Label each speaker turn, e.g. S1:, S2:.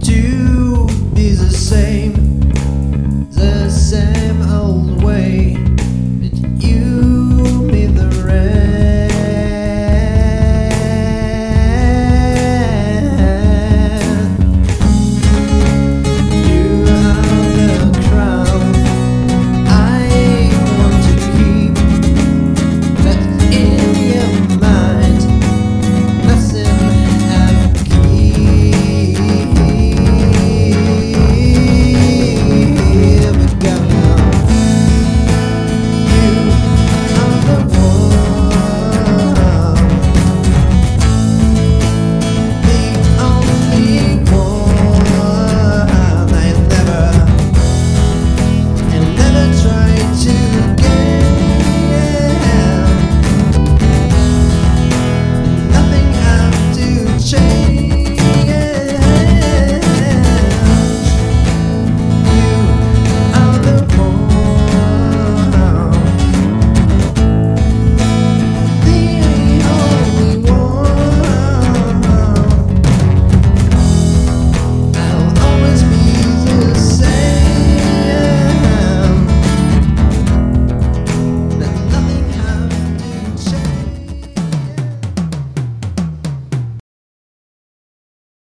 S1: to be the same.